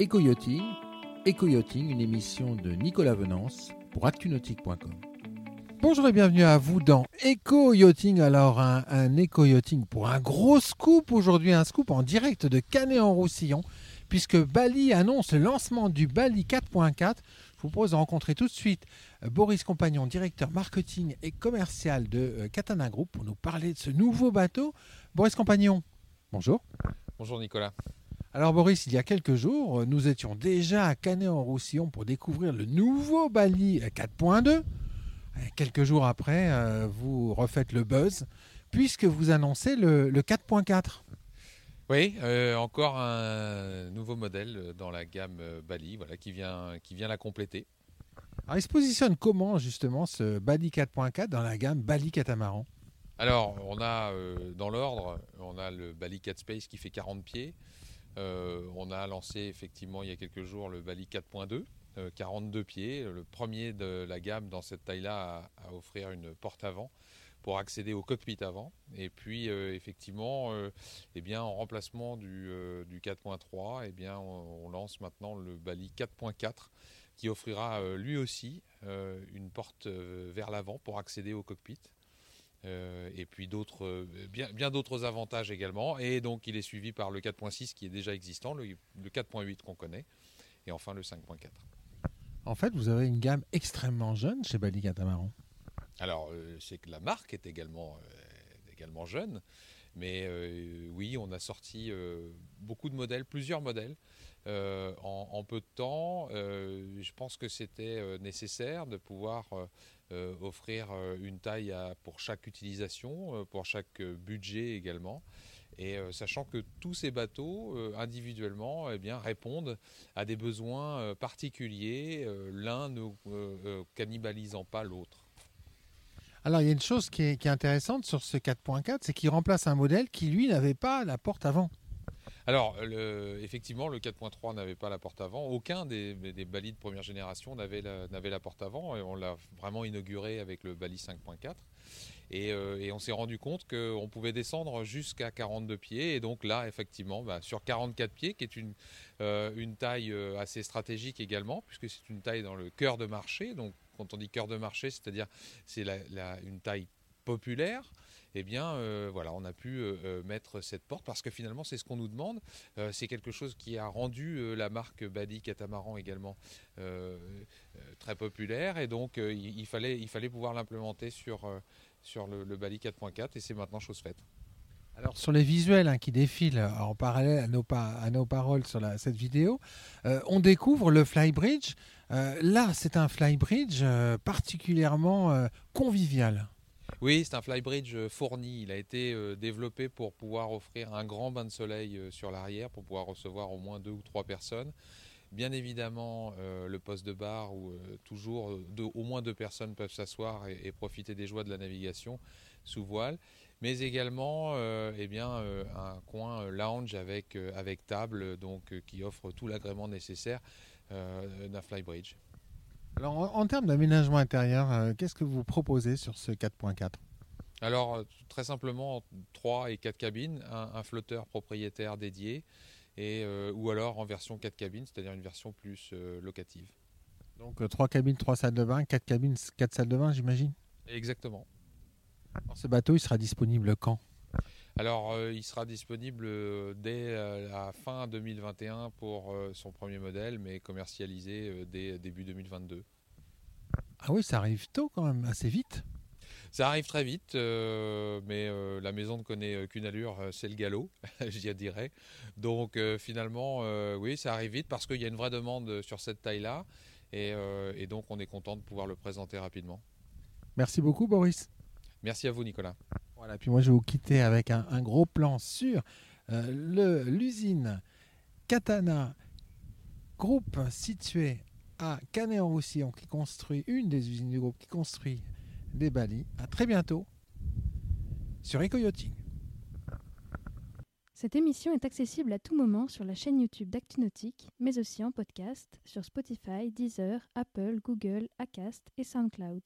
Eco-Yachting, Eco-Yachting, une émission de Nicolas Venance pour actunautique.com. Bonjour et bienvenue à vous dans Eco-Yachting. Alors, un, un Eco-Yachting pour un gros scoop aujourd'hui, un scoop en direct de Canet-en-Roussillon, puisque Bali annonce le lancement du Bali 4.4. Je vous propose de rencontrer tout de suite euh, Boris Compagnon, directeur marketing et commercial de euh, Katana Group, pour nous parler de ce nouveau bateau. Boris Compagnon, bonjour. Bonjour Nicolas. Alors Boris, il y a quelques jours, nous étions déjà à Canet-en-Roussillon pour découvrir le nouveau Bali 4.2. Quelques jours après, euh, vous refaites le buzz puisque vous annoncez le, le 4.4. Oui, euh, encore un nouveau modèle dans la gamme euh, Bali, voilà, qui vient, qui vient la compléter. Alors il se positionne comment justement ce Bali 4.4 dans la gamme Bali Catamaran? Alors, on a euh, dans l'ordre, on a le Bali 4 Space qui fait 40 pieds. Euh, on a lancé effectivement il y a quelques jours le Bali 4.2, euh, 42 pieds, le premier de la gamme dans cette taille-là à, offrir une porte avant pour accéder au cockpit avant. Et puis euh, effectivement, euh, eh bien, en remplacement du, euh, du 4.3, eh on, lance maintenant le Bali 4.4 qui offrira lui aussi une porte vers l'avant pour accéder au cockpit. Euh, et puis d'autres, euh, bien, bien d'autres avantages également. Et donc il est suivi par le 4.6 qui est déjà existant, le, le 4.8 qu'on connaît, et enfin le 5.4. En fait, vous avez une gamme extrêmement jeune chez Bali Catamaran. Alors euh, c'est que la marque est également, euh, également jeune, mais oui, on a sorti beaucoup de modèles, plusieurs modèles. en, en peu de temps, je pense que c'était euh, nécessaire de pouvoir euh, euh, offrir une taille pour chaque utilisation, pour chaque budget également. Et sachant que tous ces bateaux, individuellement, eh répondent à des besoins particuliers, l'un ne cannibalisant pas l'autre. Alors il y a une chose qui est intéressante sur ce 4.4, c'est qu'il remplace un modèle qui lui n'avait pas la porte avant. Alors, effectivement, le 4.3 n'avait pas la porte avant. Aucun des, des Bali de première génération n'avait la, porte avant. Et on l'a vraiment inauguré avec le Bali 5.4. Et, euh, et on s'est rendu compte qu'on pouvait descendre jusqu'à 42 pieds. Et donc là, effectivement, bah, sur 44 pieds, qui est une, euh, une taille euh, assez stratégique également, puisque c'est une taille dans le cœur de marché. Donc, quand on dit cœur de marché, c'est-à-dire c'est une taille populaire. Eh bien, euh, voilà, on a pu euh, euh, mettre cette porte parce que finalement, c'est ce qu'on nous demande. C'est quelque chose qui a rendu la marque Bali Catamaran également très populaire et donc il, fallait, il fallait pouvoir l'implémenter sur, sur le, Bali 4.4 et c'est maintenant chose faite. Alors sur les visuels hein, qui défilent en parallèle à nos, paroles sur cette vidéo, on découvre le flybridge. Là, c'est un flybridge particulièrement convivial. Oui, c'est un flybridge euh, fourni. Il a été euh, développé pour pouvoir offrir un grand bain de soleil euh, sur l'arrière, pour pouvoir recevoir au moins deux ou trois personnes. Bien évidemment, le poste de bar où toujours au moins deux personnes peuvent s'asseoir et, profiter des joies de la navigation sous voile, mais également eh bien, un coin lounge avec, avec table donc, qui offre tout l'agrément nécessaire d'un flybridge. Alors en, en termes d'aménagement intérieur, euh, qu'est-ce que vous proposez sur ce 4.4 Alors, euh, très simplement, 3 et 4 cabines, un, un flotteur propriétaire dédié, et, euh, ou alors en version 4 cabines, c'est-à-dire une version plus euh, locative. Donc 3 cabines, 3 salles de bain, 4 cabines, 4 salles de bain, j'imagine? Exactement. Alors, ce bateau, il sera disponible quand? Alors, euh, il sera disponible euh, dès euh, la fin 2021 pour son premier modèle, mais commercialisé dès début 2022. Ah oui, ça arrive tôt quand même, assez vite. Ça arrive très vite, euh, mais euh, la maison ne connaît qu'une allure, c'est le galop, j'y dirais. Donc euh, finalement, oui, ça arrive vite parce qu'il y a une vraie demande sur cette taille-là, et, et donc on est content de pouvoir le présenter rapidement. Merci beaucoup, Boris. Merci à vous, Nicolas. Voilà, puis moi je vais vous quitter avec un, gros plan sur euh, l'usine Katana, groupe situé à Canet-en-Roussillon, qui construit une des usines du groupe qui construit des balis. À très bientôt sur EcoYachting. Cette émission est accessible à tout moment sur la chaîne YouTube d'ActuNautique, mais aussi en podcast sur Spotify, Deezer, Apple, Google, Acast et SoundCloud.